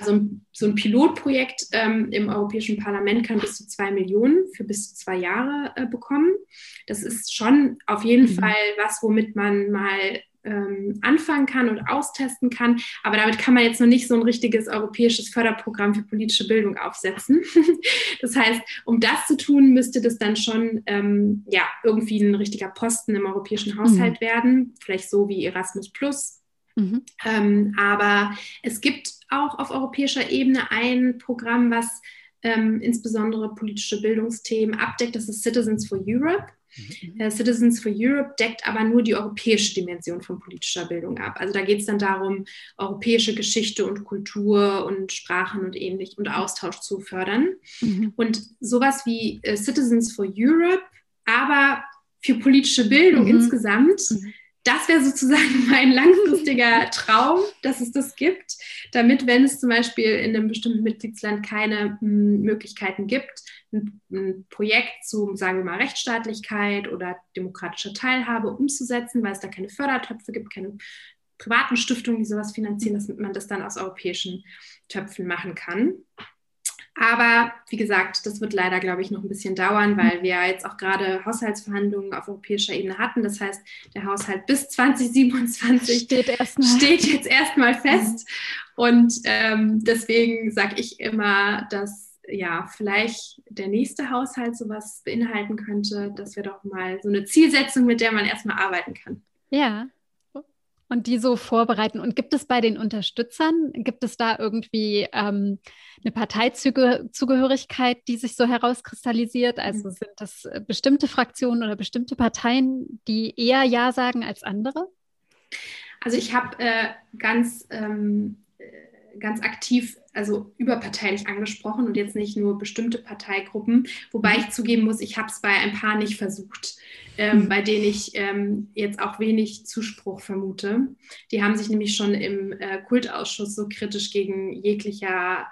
Also so ein Pilotprojekt ähm, im Europäischen Parlament kann bis zu zwei Millionen für bis zu zwei Jahre äh, bekommen. Das ist schon auf jeden mhm. Fall was, womit man mal ähm, anfangen kann und austesten kann. Aber damit kann man jetzt noch nicht so ein richtiges europäisches Förderprogramm für politische Bildung aufsetzen. das heißt, um das zu tun, müsste das dann schon ähm, ja, irgendwie ein richtiger Posten im europäischen Haushalt mhm. werden, vielleicht so wie Erasmus Plus. Mhm. Ähm, aber es gibt auch auf europäischer Ebene ein Programm, was ähm, insbesondere politische Bildungsthemen abdeckt. Das ist Citizens for Europe. Mhm. Äh, Citizens for Europe deckt aber nur die europäische Dimension von politischer Bildung ab. Also da geht es dann darum, europäische Geschichte und Kultur und Sprachen und ähnlich und Austausch zu fördern. Mhm. Und sowas wie äh, Citizens for Europe, aber für politische Bildung mhm. insgesamt. Mhm das wäre sozusagen mein langfristiger Traum, dass es das gibt, damit, wenn es zum Beispiel in einem bestimmten Mitgliedsland keine hm, Möglichkeiten gibt, ein, ein, Projekt zu, sagen wir mal, Rechtsstaatlichkeit oder demokratischer Teilhabe umzusetzen, weil es da keine Fördertöpfe gibt, keine privaten Stiftungen, die sowas finanzieren, dass man das dann aus europäischen Töpfen machen kann. Aber wie gesagt, das wird leider, glaube ich, noch ein bisschen dauern, weil wir jetzt auch gerade Haushaltsverhandlungen auf europäischer Ebene hatten. Das heißt, der Haushalt bis 2027 steht, steht jetzt erstmal fest. Und ähm, deswegen sage ich immer, dass ja vielleicht der nächste Haushalt sowas beinhalten könnte. Das wäre doch mal so eine Zielsetzung, mit der man erstmal arbeiten kann. Ja, und die so vorbereiten. Und gibt es bei den Unterstützern, gibt es da irgendwie ähm, eine Parteizugehörigkeit, die sich so herauskristallisiert? Also mhm. sind das bestimmte Fraktionen oder bestimmte Parteien, die eher Ja sagen als andere? Also ich habe äh, ganz, ähm, äh, ganz aktiv also überparteilich angesprochen und jetzt nicht nur bestimmte Parteigruppen, wobei mhm. ich zugeben muss, ich habe es bei ein paar nicht versucht, ähm, mhm. bei denen ich ähm, jetzt auch wenig Zuspruch vermute. Die haben sich nämlich schon im äh, Kultausschuss so kritisch gegen jeglicher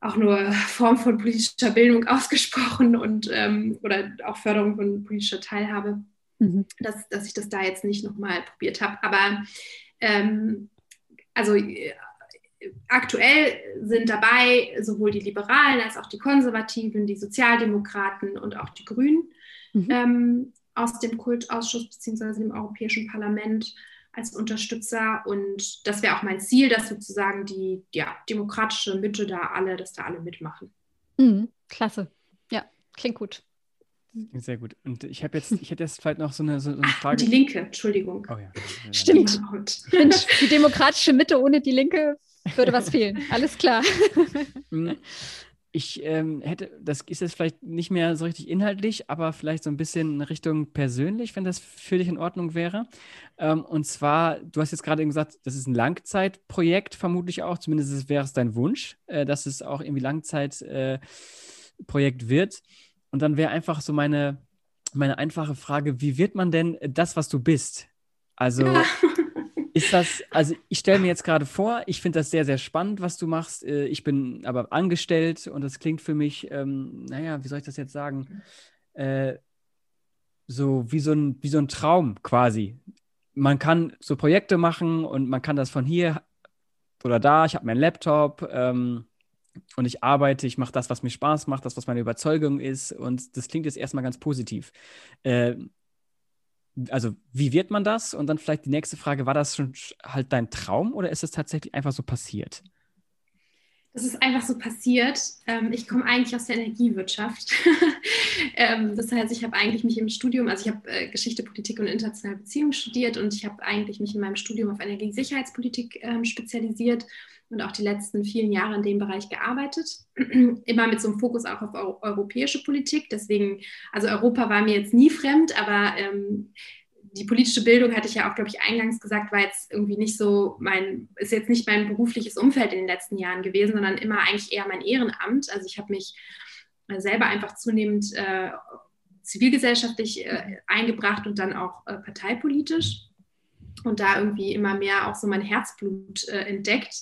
auch nur Form von politischer Bildung ausgesprochen und ähm, oder auch Förderung von politischer Teilhabe, mhm. dass, dass ich das da jetzt nicht nochmal probiert habe. Aber ähm, also äh, aktuell sind dabei sowohl die Liberalen als auch die Konservativen, die Sozialdemokraten und auch die Grünen mhm. ähm, aus dem Kultausschuss bzw. dem Europäischen Parlament als Unterstützer. Und das wäre auch mein Ziel, dass sozusagen die ja, demokratische Mitte da alle, dass da alle mitmachen. Mhm, klasse. Ja, klingt gut. Sehr gut. Und ich habe jetzt, ich hätte jetzt vielleicht noch so eine, so eine Frage. Ach, die Linke, Entschuldigung. Oh ja. Stimmt. Mensch, die demokratische Mitte ohne die Linke würde was fehlen. Alles klar. Mm, ich ähm, hätte, das ist jetzt vielleicht nicht mehr so richtig inhaltlich, aber vielleicht so ein bisschen in Richtung persönlich, wenn das für dich in Ordnung wäre. Ähm, und zwar, du hast jetzt gerade gesagt, das ist ein Langzeitprojekt, vermutlich auch, zumindest wäre es dein Wunsch, äh, dass es auch irgendwie Langzeitprojekt äh, wird. Und dann wäre einfach so meine, meine einfache Frage, wie wird man denn das, was du bist? Also ja. ist das, also ich stelle mir jetzt gerade vor, ich finde das sehr, sehr spannend, was du machst. Äh, ich bin aber angestellt und das klingt für mich, ähm, naja, wie soll ich das jetzt sagen? Äh, so wie so, ein, wie so ein Traum quasi. Man kann so Projekte machen und man kann das von hier oder da. Ich habe meinen Laptop. Ähm, und ich arbeite, ich mache das, was mir Spaß macht, das, was meine Überzeugung ist. Und das klingt jetzt erstmal ganz positiv. Äh, also, wie wird man das? Und dann vielleicht die nächste Frage: War das schon halt dein Traum oder ist es tatsächlich einfach so passiert? Das ist einfach so passiert. Ähm, ich komme eigentlich aus der Energiewirtschaft. Ähm, das heißt, ich habe eigentlich mich im Studium, also ich habe äh, Geschichte, Politik und internationale Beziehungen studiert und ich habe eigentlich mich in meinem Studium auf Energiesicherheitspolitik ähm, spezialisiert und auch die letzten vielen Jahre in dem Bereich gearbeitet. Immer mit so einem Fokus auch auf europäische Politik. Deswegen, also Europa war mir jetzt nie fremd, aber die politische Bildung, hatte ich ja auch, glaube ich, eingangs gesagt, war jetzt irgendwie nicht so mein, ist jetzt nicht mein berufliches Umfeld in den letzten Jahren gewesen, sondern immer eigentlich eher mein Ehrenamt. Also ich habe mich äh, selber einfach zunehmend äh, zivilgesellschaftlich äh, eingebracht und dann auch äh, parteipolitisch und da irgendwie immer mehr auch so mein Herzblut äh, entdeckt.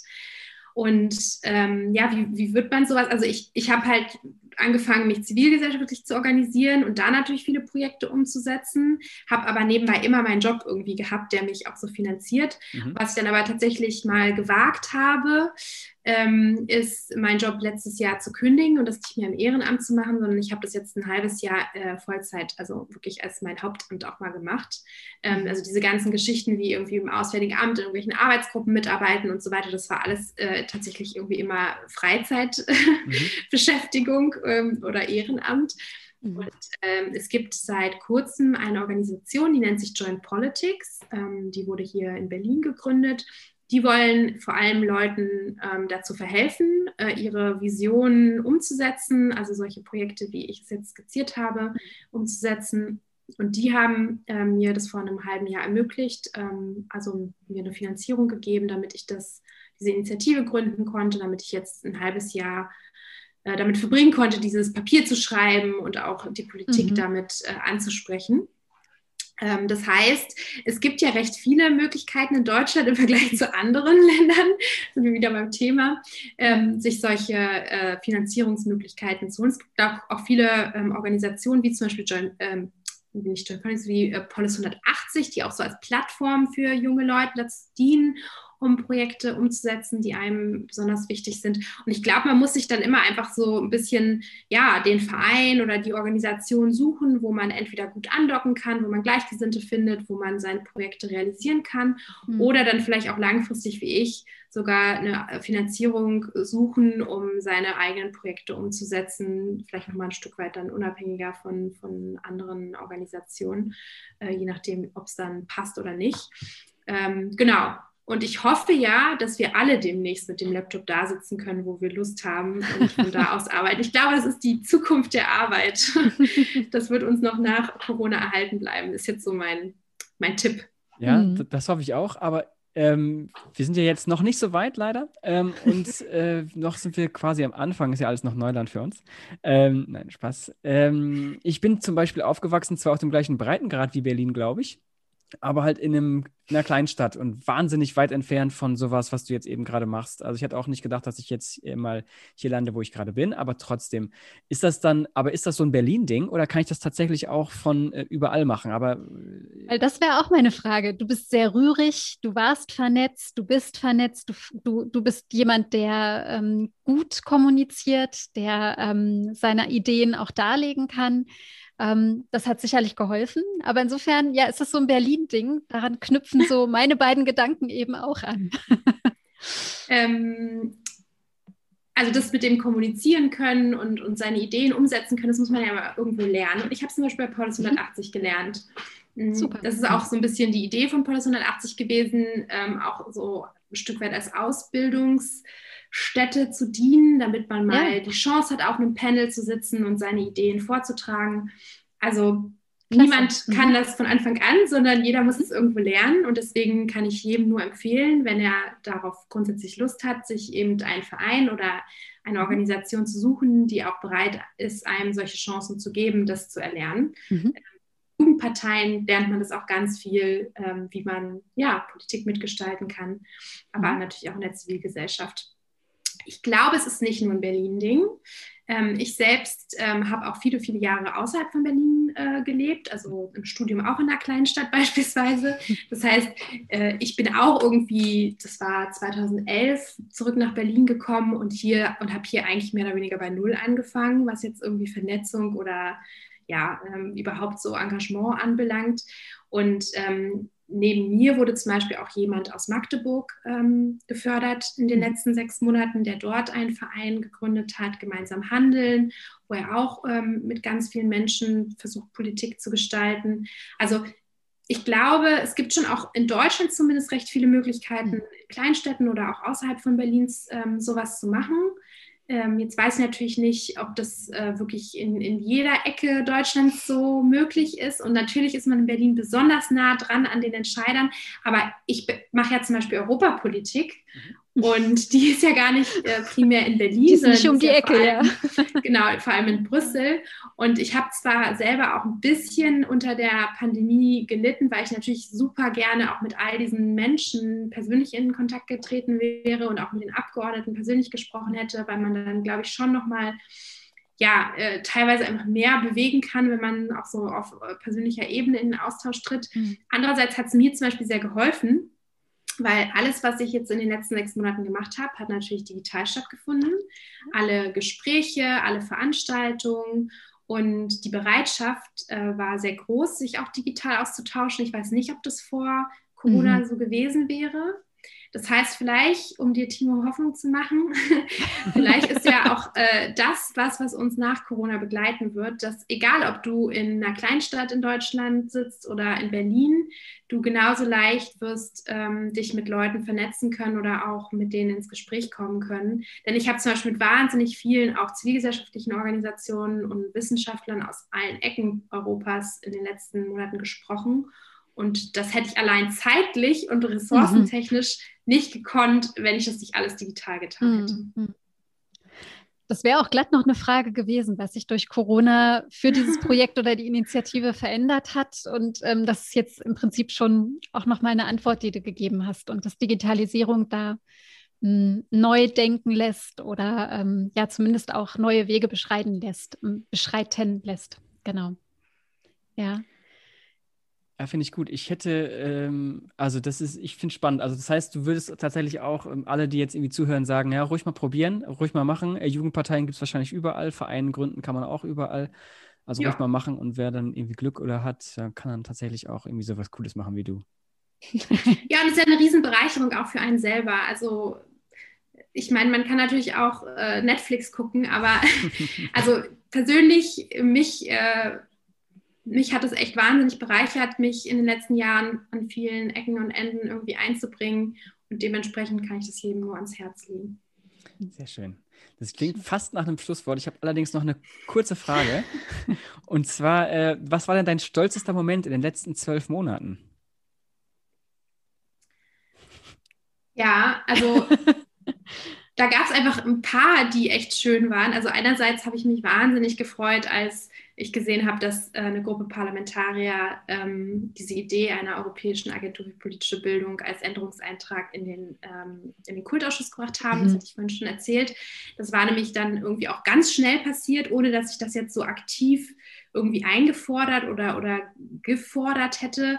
Und ähm, ja, wie, wie wird man sowas? Also ich, ich habe halt angefangen, mich zivilgesellschaftlich zu organisieren und da natürlich viele Projekte umzusetzen, habe aber nebenbei immer meinen Job irgendwie gehabt, der mich auch so finanziert. Mhm. Was ich dann aber tatsächlich mal gewagt habe, ähm, ist mein Job letztes Jahr zu kündigen und das nicht mehr im Ehrenamt zu machen, sondern ich habe das jetzt ein halbes Jahr äh, Vollzeit, also wirklich als mein Hauptamt auch mal gemacht. Ähm, mhm. also diese ganzen Geschichten wie irgendwie im Auswärtigen Amt, in irgendwelchen Arbeitsgruppen mitarbeiten und so weiter, das war alles äh, tatsächlich irgendwie immer Freizeitbeschäftigung mhm. ähm, oder Ehrenamt. Mhm. Und ähm, es gibt seit kurzem eine Organisation, die nennt sich Joint Politics. Ähm, die wurde hier in Berlin gegründet die wollen vor allem Leuten ähm, dazu verhelfen, äh, ihre Visionen umzusetzen, also solche Projekte, wie ich es jetzt skizziert habe, umzusetzen. Und die haben äh, mir das vor einem halben Jahr ermöglicht, ähm, also mir eine Finanzierung gegeben, damit ich das, diese Initiative gründen konnte, damit ich jetzt ein halbes Jahr äh, damit verbringen konnte, dieses Papier zu schreiben und auch die Politik mhm. damit äh, anzusprechen. Ähm, das heißt, es gibt ja recht viele Möglichkeiten in Deutschland im Vergleich zu anderen Ländern, sind wir wieder beim Thema, ähm, sich solche äh, Finanzierungsmöglichkeiten zu holen. Es gibt auch, auch viele ähm, Organisationen, wie zum Beispiel Joint, nicht Joint wie äh, Polis 180, die auch so als Plattform für junge Leute dazu dienen um Projekte umzusetzen, die einem besonders wichtig sind. Und ich glaube, man muss sich dann immer einfach so ein bisschen, ja, den Verein oder die Organisation suchen, wo man entweder gut andocken kann, wo man Gleichgesinnte findet, wo man seine Projekte realisieren kann mhm. oder dann vielleicht auch langfristig wie ich sogar eine Finanzierung suchen, um seine eigenen Projekte umzusetzen, vielleicht nochmal ein Stück weit dann unabhängiger von, von anderen Organisationen, äh, je nachdem, ob es dann passt oder nicht. Ähm, genau, und ich hoffe ja, dass wir alle demnächst mit dem Laptop da sitzen können, wo wir Lust haben und von da aus arbeiten. Ich glaube, das ist die Zukunft der Arbeit. Das wird uns noch nach Corona erhalten bleiben. Das ist jetzt so mein, mein Tipp. Ja, mhm. das hoffe ich auch. Aber ähm, wir sind ja jetzt noch nicht so weit, leider. Ähm, und äh, noch sind wir quasi am Anfang, ist ja alles noch Neuland für uns. Ähm, nein, Spaß. Ähm, ich bin zum Beispiel aufgewachsen, zwar auf dem gleichen Breitengrad wie Berlin, glaube ich aber halt in, einem, in einer Kleinstadt und wahnsinnig weit entfernt von sowas, was du jetzt eben gerade machst. Also ich hätte auch nicht gedacht, dass ich jetzt mal hier lande, wo ich gerade bin, aber trotzdem. Ist das dann, aber ist das so ein Berlin-Ding oder kann ich das tatsächlich auch von äh, überall machen? Aber äh, Weil das wäre auch meine Frage. Du bist sehr rührig, du warst vernetzt, du bist vernetzt, du, du, du bist jemand, der ähm, gut kommuniziert, der ähm, seine Ideen auch darlegen kann. Ähm, das hat sicherlich geholfen. Aber insofern, ja, ist das so ein Berlin-Ding. Daran knüpfen so meine beiden Gedanken eben auch an. ähm, also das mit dem Kommunizieren können und, und seine Ideen umsetzen können, das muss man ja mal irgendwo lernen. Und ich habe zum Beispiel bei Paulus 180 mhm. gelernt. Mhm. Super. Das ist auch so ein bisschen die Idee von Paulus 180 gewesen, ähm, auch so ein Stück weit als Ausbildungsstätte zu dienen, damit man mal ja. die Chance hat, auf einem Panel zu sitzen und seine Ideen vorzutragen. Also Klasse. niemand kann mhm. das von Anfang an, sondern jeder muss es irgendwo lernen. Und deswegen kann ich jedem nur empfehlen, wenn er darauf grundsätzlich Lust hat, sich eben einen Verein oder eine Organisation zu suchen, die auch bereit ist, einem solche Chancen zu geben, das zu erlernen. Mhm. Jugendparteien lernt man das auch ganz viel, ähm, wie man ja, Politik mitgestalten kann, aber mhm. natürlich auch in der Zivilgesellschaft. Ich glaube, es ist nicht nur ein Berlin-Ding. Ähm, ich selbst ähm, habe auch viele, viele Jahre außerhalb von Berlin äh, gelebt, also im Studium auch in einer kleinen Stadt beispielsweise. Das heißt, äh, ich bin auch irgendwie, das war 2011, zurück nach Berlin gekommen und hier und habe hier eigentlich mehr oder weniger bei Null angefangen, was jetzt irgendwie Vernetzung oder ja, ähm, überhaupt so Engagement anbelangt. Und ähm, neben mir wurde zum Beispiel auch jemand aus Magdeburg ähm, gefördert in den mhm. letzten sechs Monaten, der dort einen Verein gegründet hat, gemeinsam handeln, wo er auch ähm, mit ganz vielen Menschen versucht, Politik zu gestalten. Also ich glaube, es gibt schon auch in Deutschland zumindest recht viele Möglichkeiten, mhm. in Kleinstädten oder auch außerhalb von Berlins ähm, sowas zu machen. Ähm, jetzt weiß ich natürlich nicht, ob das äh, wirklich in, in jeder Ecke Deutschlands so möglich ist. Und natürlich ist man in Berlin besonders nah dran an den Entscheidern. Aber ich mache ja zum Beispiel Europapolitik. Mhm. Und die ist ja gar nicht äh, primär in Berlin. Die ist nicht um die, ja Ecke, allem, ja. Genau, vor allem in Brüssel. Und ich habe zwar selber auch ein bisschen unter der Pandemie gelitten, weil ich natürlich super gerne auch mit all diesen Menschen persönlich in Kontakt getreten wäre und auch mit den Abgeordneten persönlich gesprochen hätte, weil man dann, glaube ich, schon nochmal ja, äh, teilweise einfach mehr bewegen kann, wenn man auch so auf äh, persönlicher Ebene in den Austausch tritt. Mhm. Andererseits hat es mir zum Beispiel sehr geholfen, weil alles, was ich jetzt in den letzten sechs Monaten gemacht habe, hat natürlich digital stattgefunden. Alle Gespräche, alle Veranstaltungen und die Bereitschaft äh, war sehr groß, sich auch digital auszutauschen. Ich weiß nicht, ob das vor Corona mhm. so gewesen wäre. Das heißt, vielleicht, um dir Timo Hoffnung zu machen, vielleicht ist ja auch äh, das was, was uns nach Corona begleiten wird, dass egal, ob du in einer Kleinstadt in Deutschland sitzt oder in Berlin, du genauso leicht wirst ähm, dich mit Leuten vernetzen können oder auch mit denen ins Gespräch kommen können. Denn ich habe zum Beispiel mit wahnsinnig vielen auch zivilgesellschaftlichen Organisationen und Wissenschaftlern aus allen Ecken Europas in den letzten Monaten gesprochen. Und das hätte ich allein zeitlich und ressourcentechnisch mhm. nicht gekonnt, wenn ich das nicht alles digital getan hätte. Mhm. Das wäre auch glatt noch eine Frage gewesen, was sich durch Corona für dieses Projekt oder die Initiative verändert hat. Und ähm, das ist jetzt im Prinzip schon auch noch mal eine Antwort, die du gegeben hast. Und dass Digitalisierung da hm, neu denken lässt oder ähm, ja zumindest auch neue Wege beschreiten lässt, beschreiten lässt. Genau. Ja. Ja, finde ich gut. Ich hätte, ähm, also das ist, ich finde spannend. Also das heißt, du würdest tatsächlich auch ähm, alle, die jetzt irgendwie zuhören, sagen, ja, ruhig mal probieren, ruhig mal machen. Äh, Jugendparteien gibt es wahrscheinlich überall, Vereine gründen kann man auch überall. Also ja. ruhig mal machen und wer dann irgendwie Glück oder hat, kann dann tatsächlich auch irgendwie so was Cooles machen wie du. ja, und es ist ja eine Riesenbereicherung auch für einen selber. Also ich meine, man kann natürlich auch äh, Netflix gucken, aber also persönlich mich äh, mich hat es echt wahnsinnig bereichert, mich in den letzten Jahren an vielen Ecken und Enden irgendwie einzubringen. Und dementsprechend kann ich das jedem nur ans Herz legen. Sehr schön. Das klingt fast nach einem Schlusswort. Ich habe allerdings noch eine kurze Frage. und zwar, äh, was war denn dein stolzester Moment in den letzten zwölf Monaten? Ja, also da gab es einfach ein paar, die echt schön waren. Also einerseits habe ich mich wahnsinnig gefreut, als ich gesehen habe, dass äh, eine Gruppe Parlamentarier ähm, diese Idee einer europäischen Agentur für politische Bildung als Änderungseintrag in den, ähm, in den Kultausschuss gebracht haben. Mhm. Das hatte ich vorhin schon erzählt. Das war nämlich dann irgendwie auch ganz schnell passiert, ohne dass ich das jetzt so aktiv irgendwie eingefordert oder, oder gefordert hätte.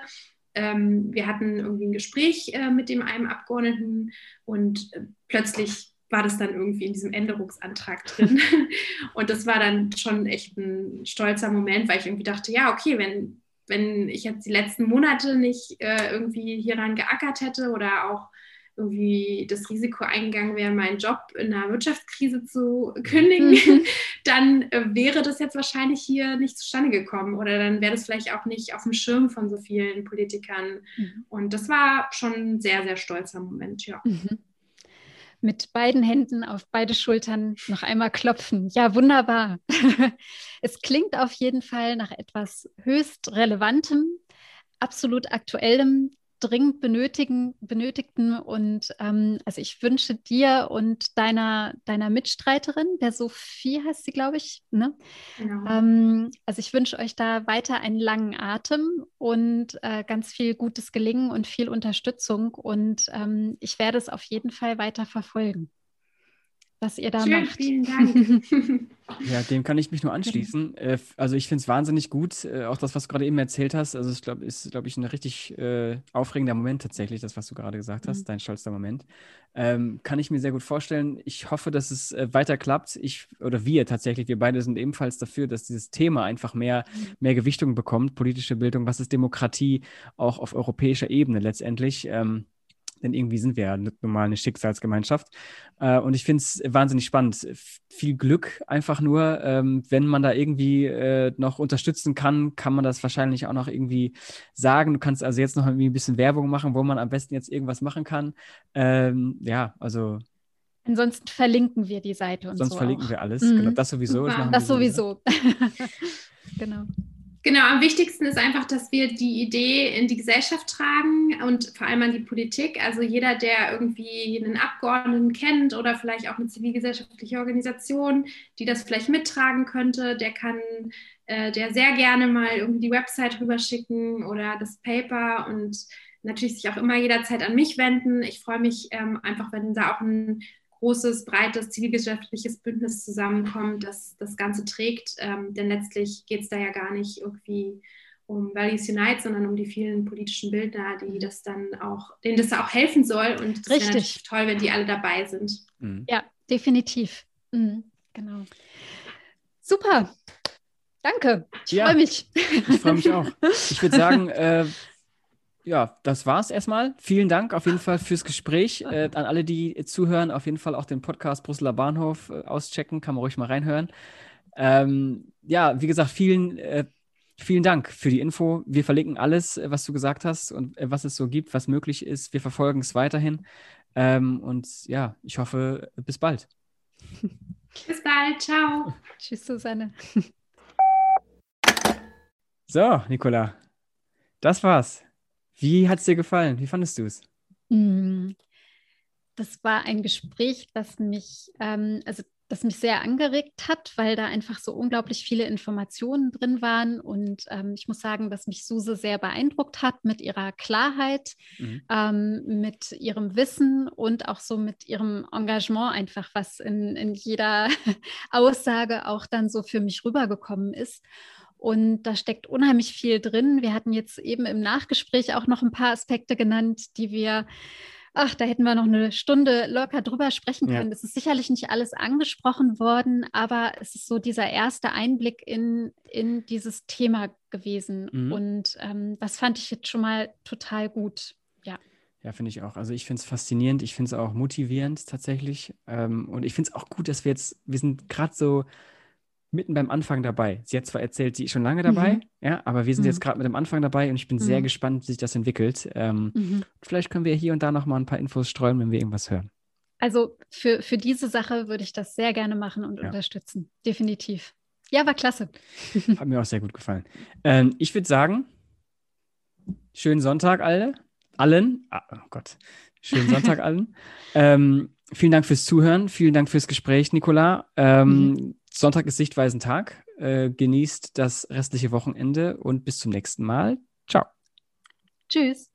Ähm, wir hatten irgendwie ein Gespräch äh, mit dem einen Abgeordneten und äh, plötzlich war das dann irgendwie in diesem Änderungsantrag drin. und das war dann schon echt ein stolzer Moment, weil ich irgendwie dachte, ja, okay, wenn, wenn ich jetzt die letzten Monate nicht äh, irgendwie hieran geackert hätte oder auch irgendwie das Risiko eingegangen wäre, meinen Job in einer Wirtschaftskrise zu kündigen, mhm. dann äh, wäre das jetzt wahrscheinlich hier nicht zustande gekommen oder dann wäre das vielleicht auch nicht auf dem Schirm von so vielen Politikern. Mhm. Und das war schon ein sehr, sehr stolzer Moment, ja. Mhm mit beiden Händen auf beide Schultern noch einmal klopfen. Ja, wunderbar. es klingt auf jeden Fall nach etwas höchst Relevantem, absolut Aktuellem, dringend benötigen, benötigten. Und ähm, also ich wünsche dir und deiner, deiner Mitstreiterin, der Sophie heißt sie, glaube ich, ne? Genau. Ähm, also ich wünsche euch da weiter einen langen Atem und äh, ganz viel gutes Gelingen und viel Unterstützung. Und ähm, ich werde es auf jeden Fall weiter verfolgen. Was ihr da Schön, macht. vielen Dank. Ja, dem kann ich mich nur anschließen. Äh, also ich finde es wahnsinnig gut, äh, auch das, was du gerade eben erzählt hast. Also ich glaube, ist, glaube ich, ein richtig äh, aufregender Moment tatsächlich, das, was du gerade gesagt hast, Mhm. dein stolzer Moment. Ähm, kann ich mir sehr gut vorstellen. Ich hoffe, dass es äh, weiter klappt. Ich oder wir tatsächlich, wir beide sind ebenfalls dafür, dass dieses Thema einfach mehr, mehr Gewichtung bekommt. Politische Bildung, was ist Demokratie, auch auf europäischer Ebene letztendlich. Ähm, denn irgendwie sind wir ja normal eine Schicksalsgemeinschaft. Äh, und ich finde es wahnsinnig spannend. Viel Glück einfach nur. Ähm, wenn man da irgendwie äh, noch unterstützen kann, kann man das wahrscheinlich auch noch irgendwie sagen. Du kannst also jetzt noch irgendwie ein bisschen Werbung machen, wo man am besten jetzt irgendwas machen kann. Ähm, ja, also Ansonsten verlinken wir die Seite und sonst so verlinken auch. wir alles. Mhm. Genau, das sowieso. Das wir sowieso. genau. Genau, am wichtigsten ist einfach, dass wir die Idee in die Gesellschaft tragen und vor allem an die Politik. Also jeder, der irgendwie einen Abgeordneten kennt oder vielleicht auch eine zivilgesellschaftliche Organisation, die das vielleicht mittragen könnte, der kann äh, der sehr gerne mal irgendwie die Website rüberschicken oder das Paper und natürlich sich auch immer jederzeit an mich wenden. Ich freue mich ähm, einfach, wenn da auch ein großes, breites zivilgesellschaftliches Bündnis zusammenkommt, das das Ganze trägt. Ähm, denn letztlich geht es da ja gar nicht irgendwie um Values Unite, sondern um die vielen politischen Bildner, die das dann auch, denen das auch helfen soll. Und das wäre Richtig. natürlich toll, wenn die alle dabei sind. Mhm. Ja, definitiv. Mhm. Genau. Super. Danke. Ich Ja. freue mich. Ich freue mich auch. Ich würde sagen, äh, ja, das war's erstmal. Vielen Dank auf jeden Fall fürs Gespräch. Äh, an alle, die zuhören, auf jeden Fall auch den Podcast Brüsseler Bahnhof äh, auschecken. Kann man ruhig mal reinhören. Ähm, ja, wie gesagt, vielen, äh, vielen Dank für die Info. Wir verlinken alles, äh, was du gesagt hast und äh, was es so gibt, was möglich ist. Wir verfolgen es weiterhin. Ähm, und ja, ich hoffe, bis bald. Bis bald. Ciao. Tschüss, Susanne. So, Nicola, das war's. Wie hat's dir gefallen? Wie fandest du es? Mm, Das war ein Gespräch, das mich, ähm, also das mich sehr angeregt hat, weil da einfach so unglaublich viele Informationen drin waren. Und ähm, ich muss sagen, dass mich Suse sehr beeindruckt hat mit ihrer Klarheit, Mhm. ähm, mit ihrem Wissen und auch so mit ihrem Engagement einfach, was in, in jeder Aussage auch dann so für mich rübergekommen ist. Und da steckt unheimlich viel drin. Wir hatten jetzt eben im Nachgespräch auch noch ein paar Aspekte genannt, die wir, ach, da hätten wir noch eine Stunde locker drüber sprechen Ja. können. Es ist sicherlich nicht alles angesprochen worden, aber es ist so dieser erste Einblick in, in dieses Thema gewesen. Mhm. Und ähm, das fand ich jetzt schon mal total gut. Ja. Ja, finde ich auch. Also ich finde es faszinierend, ich finde es auch motivierend tatsächlich. Ähm, und ich finde es auch gut, dass wir jetzt, wir sind gerade so mitten beim Anfang dabei. Sie hat zwar erzählt, sie ist schon lange dabei, Mhm. ja, aber wir sind Mhm. jetzt gerade mit dem Anfang dabei und ich bin sehr Mhm. gespannt, wie sich das entwickelt. Ähm, Mhm. Vielleicht können wir hier und da noch mal ein paar Infos streuen, wenn wir irgendwas hören. Also für, für diese Sache würde ich das sehr gerne machen und Ja. unterstützen. Definitiv. Ja, war klasse. Hat mir auch sehr gut gefallen. Ähm, ich würde sagen, schönen Sonntag alle. Allen. Ah, oh Gott. Schönen Sonntag allen. Ähm, vielen Dank fürs Zuhören. Vielen Dank fürs Gespräch, Nicola. Ähm, Sonntag ist Sichtweisentag. Äh, genießt das restliche Wochenende und bis zum nächsten Mal. Ciao. Tschüss.